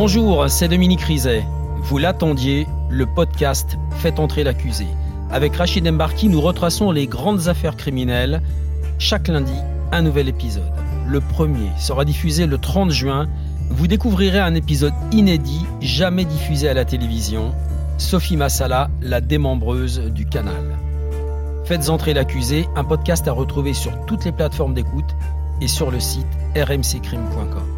Bonjour, c'est Dominique Rizet. Vous l'attendiez, le podcast Faites entrer l'accusé. Avec Rachid Embarki, nous retraçons les grandes affaires criminelles. Chaque lundi, un nouvel épisode. Le premier sera diffusé le 30 juin. Vous découvrirez un épisode inédit, jamais diffusé à la télévision. Sophie Massala, la démembreuse du canal. Faites entrer l'accusé, un podcast à retrouver sur toutes les plateformes d'écoute et sur le site rmccrime.com.